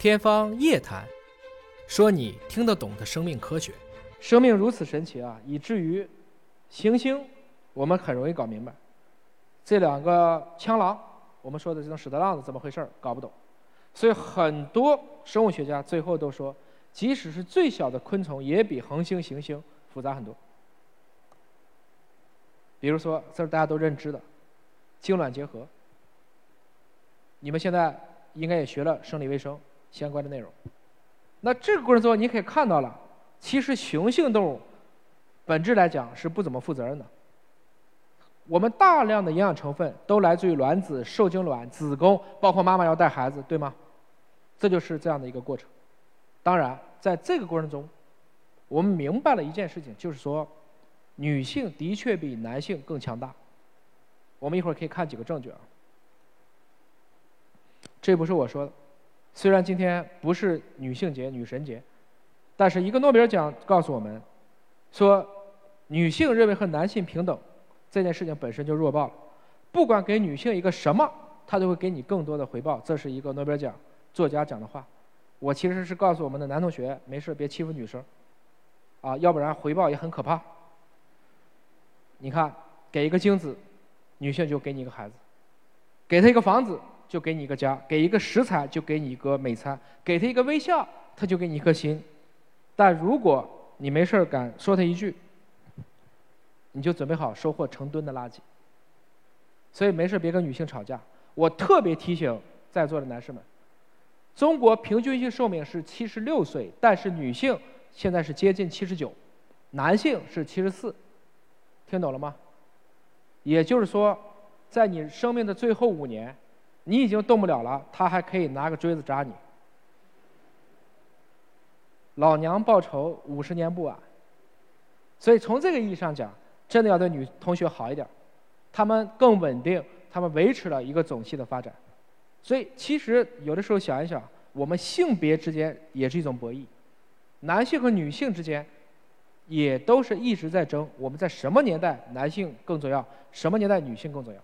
天方夜谭，说你听得懂的生命科学。生命如此神奇啊，以至于行星我们很容易搞明白，这两个枪狼，我们说的这种屎壳郎子怎么回事儿搞不懂，所以很多生物学家最后都说，即使是最小的昆虫，也比恒星、行星复杂很多。比如说，这是大家都认知的精卵结合，你们现在应该也学了生理卫生。相关的内容，那这个过程中你可以看到了，其实雄性动物本质来讲是不怎么负责任的。我们大量的营养成分都来自于卵子、受精卵、子宫，包括妈妈要带孩子，对吗？这就是这样的一个过程。当然，在这个过程中，我们明白了一件事情，就是说，女性的确比男性更强大。我们一会儿可以看几个证据啊。这不是我说的。虽然今天不是女性节、女神节，但是一个诺贝尔奖告诉我们，说女性认为和男性平等这件事情本身就弱爆了。不管给女性一个什么，她都会给你更多的回报。这是一个诺贝尔奖作家讲的话。我其实是告诉我们的男同学，没事别欺负女生，啊，要不然回报也很可怕。你看，给一个精子，女性就给你一个孩子，给他一个房子。就给你一个家，给一个食材就给你一个美餐，给他一个微笑，他就给你一颗心。但如果你没事敢说他一句，你就准备好收获成吨的垃圾。所以没事别跟女性吵架。我特别提醒在座的男士们，中国平均性寿命是七十六岁，但是女性现在是接近七十九，男性是七十四，听懂了吗？也就是说，在你生命的最后五年。你已经动不了了，他还可以拿个锥子扎你。老娘报仇，五十年不晚。所以从这个意义上讲，真的要对女同学好一点，她们更稳定，她们维持了一个种系的发展。所以其实有的时候想一想，我们性别之间也是一种博弈，男性和女性之间也都是一直在争，我们在什么年代男性更重要，什么年代女性更重要。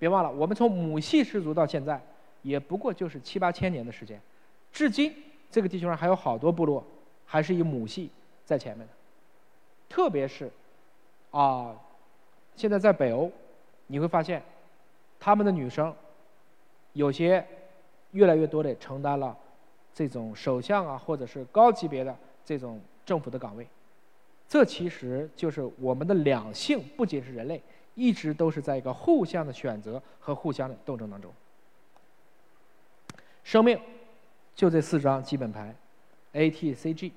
别忘了，我们从母系氏族到现在，也不过就是七八千年的时间。至今，这个地球上还有好多部落，还是以母系在前面的。特别是，啊，现在在北欧，你会发现，他们的女生，有些越来越多的承担了这种首相啊，或者是高级别的这种政府的岗位。这其实就是我们的两性，不仅是人类。一直都是在一个互相的选择和互相的斗争当中。生命就这四张基本牌，A、T、C、G，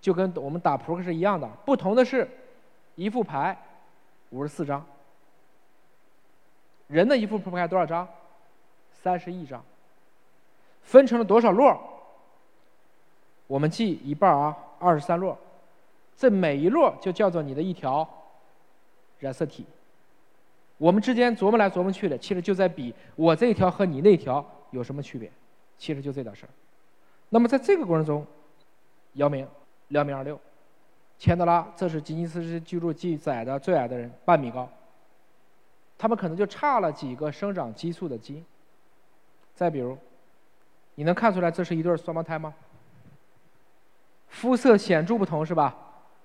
就跟我们打扑克是一样的。不同的是，一副牌五十四张。人的一副扑克牌多少张？三十一张。分成了多少摞？我们记一半啊，二十三摞。这每一摞就叫做你的一条染色体。我们之间琢磨来琢磨去的，其实就在比我这一条和你那条有什么区别，其实就这点事儿。那么在这个过程中，姚明两米二六，钱德拉这是吉尼斯世界纪录记载的最矮的人，半米高。他们可能就差了几个生长激素的基因。再比如，你能看出来这是一对双胞胎吗？肤色显著不同是吧？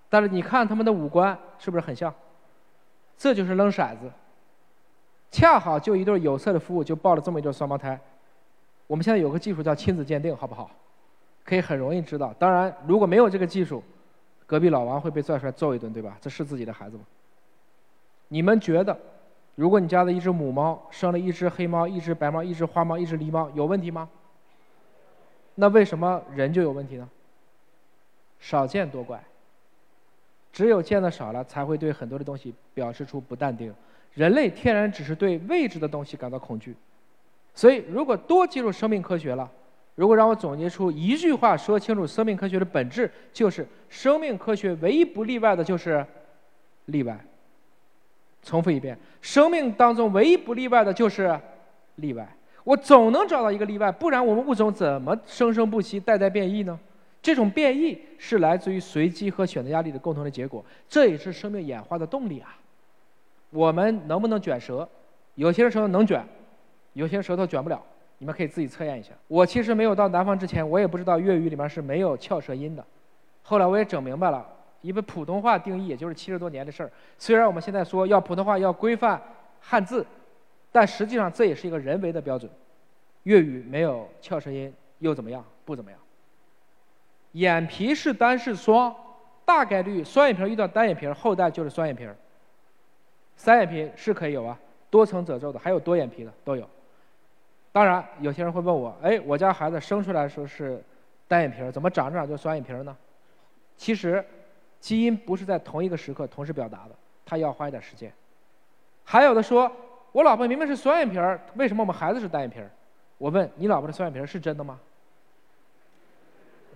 但是你看他们的五官是不是很像？这就是扔骰子。恰好就一对有色的夫妇就抱了这么一对双胞胎，我们现在有个技术叫亲子鉴定，好不好？可以很容易知道。当然，如果没有这个技术，隔壁老王会被拽出来揍一顿，对吧？这是自己的孩子吗？你们觉得，如果你家的一只母猫生了一只黑猫、一只白猫、一只花猫、一只狸猫，有问题吗？那为什么人就有问题呢？少见多怪。只有见的少了，才会对很多的东西表示出不淡定。人类天然只是对未知的东西感到恐惧，所以如果多接触生命科学了，如果让我总结出一句话说清楚生命科学的本质，就是生命科学唯一不例外的就是例外。重复一遍，生命当中唯一不例外的就是例外。我总能找到一个例外，不然我们物种怎么生生不息、代代变异呢？这种变异是来自于随机和选择压力的共同的结果，这也是生命演化的动力啊。我们能不能卷舌？有些人舌头能卷，有些舌头卷不了。你们可以自己测验一下。我其实没有到南方之前，我也不知道粤语里面是没有翘舌音的。后来我也整明白了，因为普通话定义也就是七十多年的事儿。虽然我们现在说要普通话要规范汉字，但实际上这也是一个人为的标准。粤语没有翘舌音又怎么样？不怎么样。眼皮是单是双，大概率双眼皮遇到单眼皮，后代就是双眼皮。三眼皮是可以有啊，多层褶皱的，还有多眼皮的都有。当然，有些人会问我，哎，我家孩子生出来的时候是单眼皮儿，怎么长着长就双眼皮儿呢？其实，基因不是在同一个时刻同时表达的，它要花一点时间。还有的说，我老婆明明是双眼皮儿，为什么我们孩子是单眼皮儿？我问你，老婆的双眼皮儿是真的吗？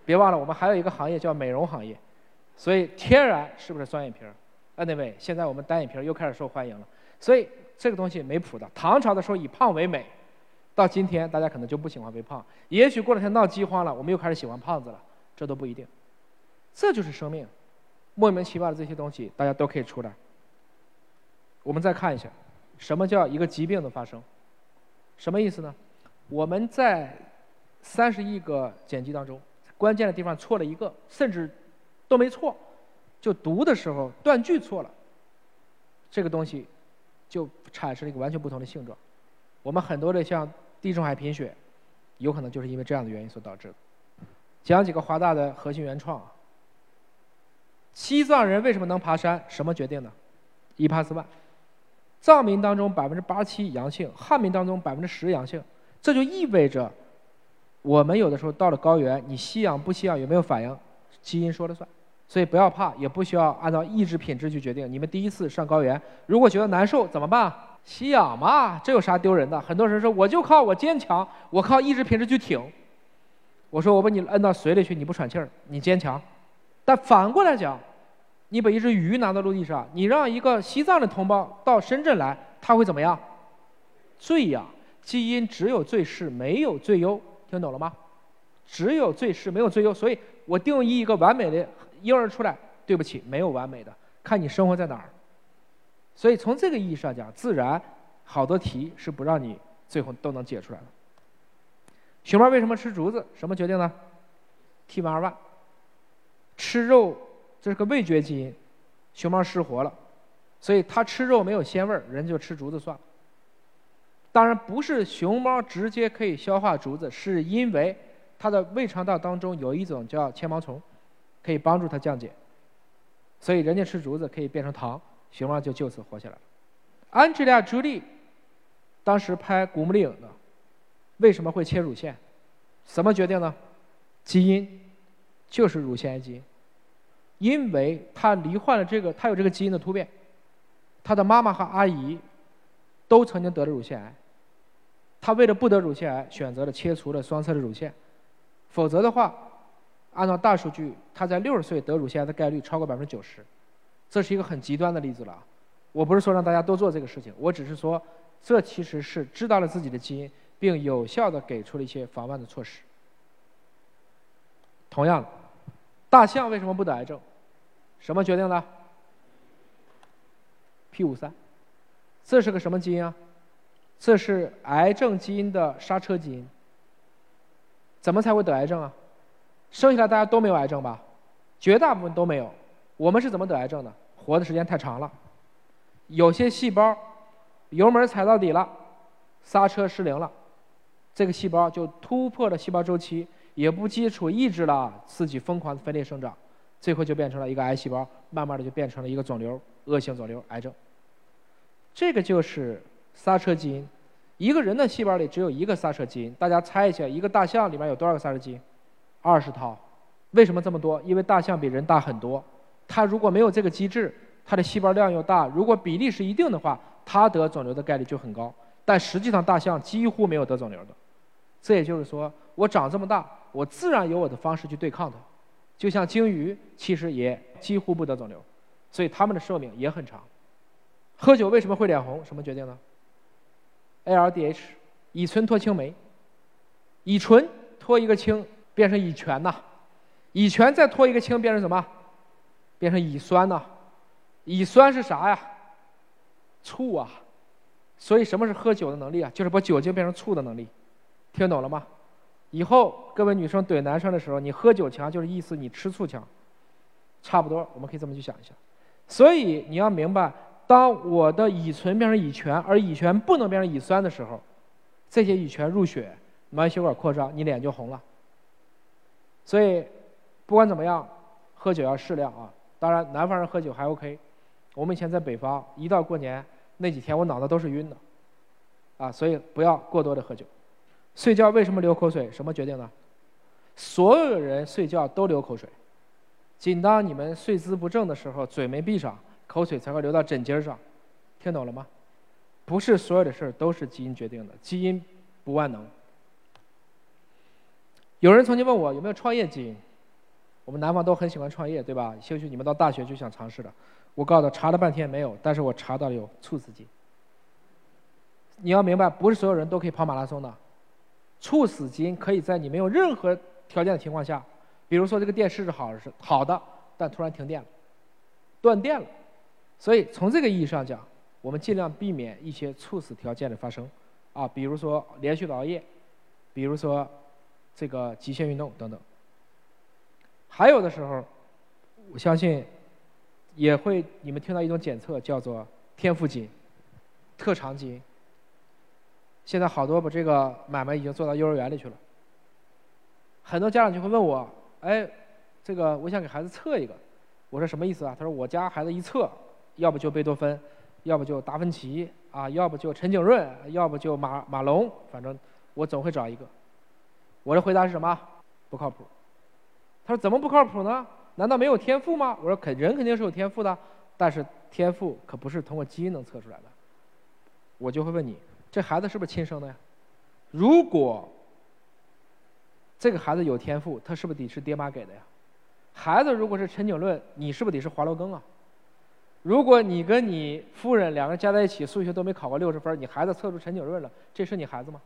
别忘了，我们还有一个行业叫美容行业，所以天然是不是双眼皮儿？Anyway，现在我们单眼皮又开始受欢迎了，所以这个东西没谱的。唐朝的时候以胖为美，到今天大家可能就不喜欢微胖，也许过两天闹饥荒了，我们又开始喜欢胖子了，这都不一定。这就是生命，莫名其妙的这些东西大家都可以出来。我们再看一下，什么叫一个疾病的发生？什么意思呢？我们在三十亿个碱基当中，关键的地方错了一个，甚至都没错，就读的时候断句错了，这个东西就产生了一个完全不同的性状。我们很多的像地中海贫血，有可能就是因为这样的原因所导致的。讲几个华大的核心原创啊。西藏人为什么能爬山？什么决定的？一帕斯万。藏民当中百分之八七阳性，汉民当中百分之十阳性。这就意味着，我们有的时候到了高原，你吸氧不吸氧有没有反应，基因说了算。所以不要怕，也不需要按照意志品质去决定。你们第一次上高原，如果觉得难受怎么办？吸氧嘛，这有啥丢人的？很多人说我就靠我坚强，我靠意志品质去挺。我说我把你摁到水里去，你不喘气儿，你坚强。但反过来讲，你把一只鱼拿到陆地上，你让一个西藏的同胞到深圳来，他会怎么样？醉呀。基因只有最适，没有最优，听懂了吗？只有最适，没有最优。所以我定义一个完美的婴儿出来，对不起，没有完美的，看你生活在哪儿。所以从这个意义上讲，自然好多题是不让你最后都能解出来的。熊猫为什么吃竹子？什么决定呢？T 1 2 1吃肉，这是个味觉基因，熊猫失活了，所以它吃肉没有鲜味儿，人就吃竹子算了。当然不是熊猫直接可以消化竹子，是因为它的胃肠道当中有一种叫纤毛虫，可以帮助它降解。所以人家吃竹子可以变成糖，熊猫就就此活下来了。安吉丽亚·朱莉当时拍《古墓丽影》的，为什么会切乳腺？怎么决定呢？基因就是乳腺癌基因，因为她罹患了这个，她有这个基因的突变，她的妈妈和阿姨都曾经得了乳腺癌。她为了不得乳腺癌，选择了切除了双侧的乳腺，否则的话，按照大数据，他在六十岁得乳腺癌的概率超过百分之九十，这是一个很极端的例子了。我不是说让大家多做这个事情，我只是说，这其实是知道了自己的基因，并有效的给出了一些防范的措施。同样，大象为什么不得癌症？什么决定的？P 五三，这是个什么基因啊？这是癌症基因的刹车基因。怎么才会得癌症啊？生下来大家都没有癌症吧？绝大部分都没有。我们是怎么得癌症的？活的时间太长了，有些细胞油门踩到底了，刹车失灵了，这个细胞就突破了细胞周期，也不基础抑制了自己疯狂的分裂生长，最后就变成了一个癌细胞，慢慢的就变成了一个肿瘤，恶性肿瘤，癌症。这个就是。刹车基因，一个人的细胞里只有一个刹车基因。大家猜一下，一个大象里面有多少个刹车基因？二十套。为什么这么多？因为大象比人大很多。它如果没有这个机制，它的细胞量又大，如果比例是一定的话，它得肿瘤的概率就很高。但实际上，大象几乎没有得肿瘤的。这也就是说，我长这么大，我自然有我的方式去对抗它。就像鲸鱼，其实也几乎不得肿瘤，所以它们的寿命也很长。喝酒为什么会脸红？什么决定呢？ALDH，乙醇脱氢酶，乙醇脱一个氢变成乙醛呐，乙醛再脱一个氢变成什么？变成乙酸呐，乙酸是啥呀？醋啊，所以什么是喝酒的能力啊？就是把酒精变成醋的能力。听懂了吗？以后各位女生怼男生的时候，你喝酒强就是意思你吃醋强，差不多，我们可以这么去想一下。所以你要明白，当我的乙醇变成乙醛，而乙醛不能变成乙酸的时候，这些乙醛入血，毛细血管扩张，你脸就红了。所以，不管怎么样，喝酒要适量啊。当然，南方人喝酒还 OK。我们以前在北方，一到过年那几天，我脑子都是晕的，啊，所以不要过多的喝酒。睡觉为什么流口水？什么决定的？所有人睡觉都流口水，仅当你们睡姿不正的时候，嘴没闭上，口水才会流到枕巾上。听懂了吗？不是所有的事儿都是基因决定的，基因不万能。有人曾经问我有没有创业基因？我们南方都很喜欢创业，对吧？兴许你们到大学就想尝试了。我告诉他，查了半天没有，但是我查到了有猝死基因。你要明白，不是所有人都可以跑马拉松的。猝死基因可以在你没有任何条件的情况下，比如说这个电视是好是好的，但突然停电了，断电了。所以从这个意义上讲，我们尽量避免一些猝死条件的发生，啊，比如说连续的熬夜，比如说这个极限运动等等。还有的时候，我相信也会你们听到一种检测叫做天赋基因、特长基因。现在好多把这个买卖已经做到幼儿园里去了。很多家长就会问我：“哎，这个我想给孩子测一个。”我说：“什么意思啊？”他说：“我家孩子一测，要不就贝多芬，要不就达芬奇，啊，要不就陈景润，要不就马马龙，反正我总会找一个。”我的回答是什么？不靠谱。他说：“怎么不靠谱呢？难道没有天赋吗？”我说：“肯人肯定是有天赋的，但是天赋可不是通过基因能测出来的。”我就会问你。这孩子是不是亲生的呀？如果这个孩子有天赋，他是不是得是爹妈给的呀？孩子如果是陈景润，你是不是得是华罗庚啊？如果你跟你夫人两个人加在一起数学都没考过六十分，你孩子测出陈景润了，这是你孩子吗？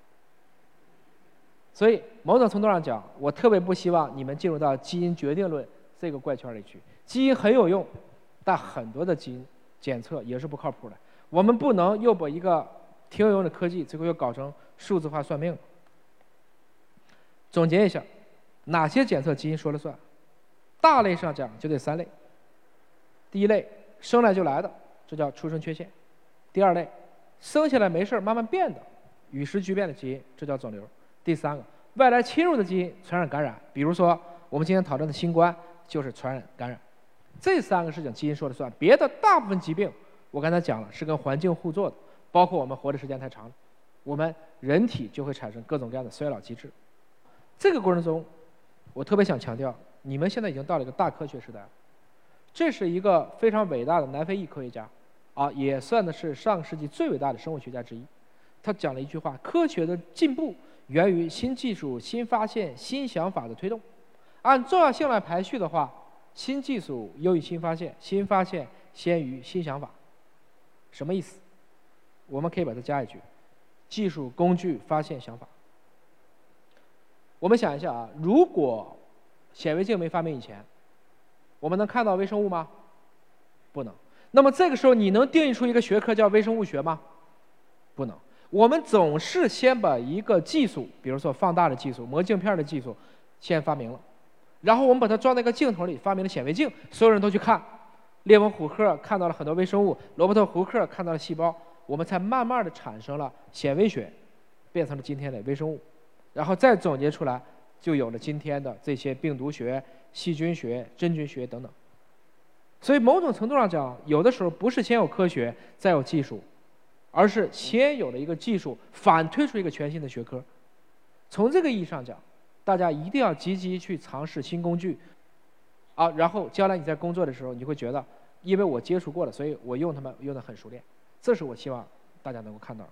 所以某种程度上讲，我特别不希望你们进入到基因决定论这个怪圈里去。基因很有用，但很多的基因检测也是不靠谱的。我们不能又把一个挺有用的科技，最后又搞成数字化算命。总结一下，哪些检测基因说了算？大类上讲就这三类。第一类，生来就来的，这叫出生缺陷；第二类，生下来没事慢慢变的，与时俱变的基因，这叫肿瘤；第三个，外来侵入的基因，传染感染，比如说我们今天讨论的新冠就是传染感染。这三个事情基因说了算，别的大部分疾病，我刚才讲了是跟环境互作的。包括我们活的时间太长了，我们人体就会产生各种各样的衰老机制。这个过程中，我特别想强调，你们现在已经到了一个大科学时代。这是一个非常伟大的南非裔科学家，啊，也算的是上世纪最伟大的生物学家之一。他讲了一句话：科学的进步源于新技术、新发现、新想法的推动。按重要性来排序的话，新技术优于新发现，新发现先于新想法。什么意思？我们可以把它加一句：技术、工具、发现、想法。我们想一下啊，如果显微镜没发明以前，我们能看到微生物吗？不能。那么这个时候，你能定义出一个学科叫微生物学吗？不能。我们总是先把一个技术，比如说放大的技术、磨镜片的技术，先发明了，然后我们把它装在一个镜头里，发明了显微镜，所有人都去看。列文虎克看到了很多微生物，罗伯特胡克看到了细胞。我们才慢慢的产生了显微学，变成了今天的微生物，然后再总结出来，就有了今天的这些病毒学、细菌学、真菌学等等。所以某种程度上讲，有的时候不是先有科学再有技术，而是先有的一个技术，反推出一个全新的学科。从这个意义上讲，大家一定要积极去尝试新工具，啊，然后将来你在工作的时候，你会觉得，因为我接触过了，所以我用它们用的很熟练。这是我希望大家能够看到。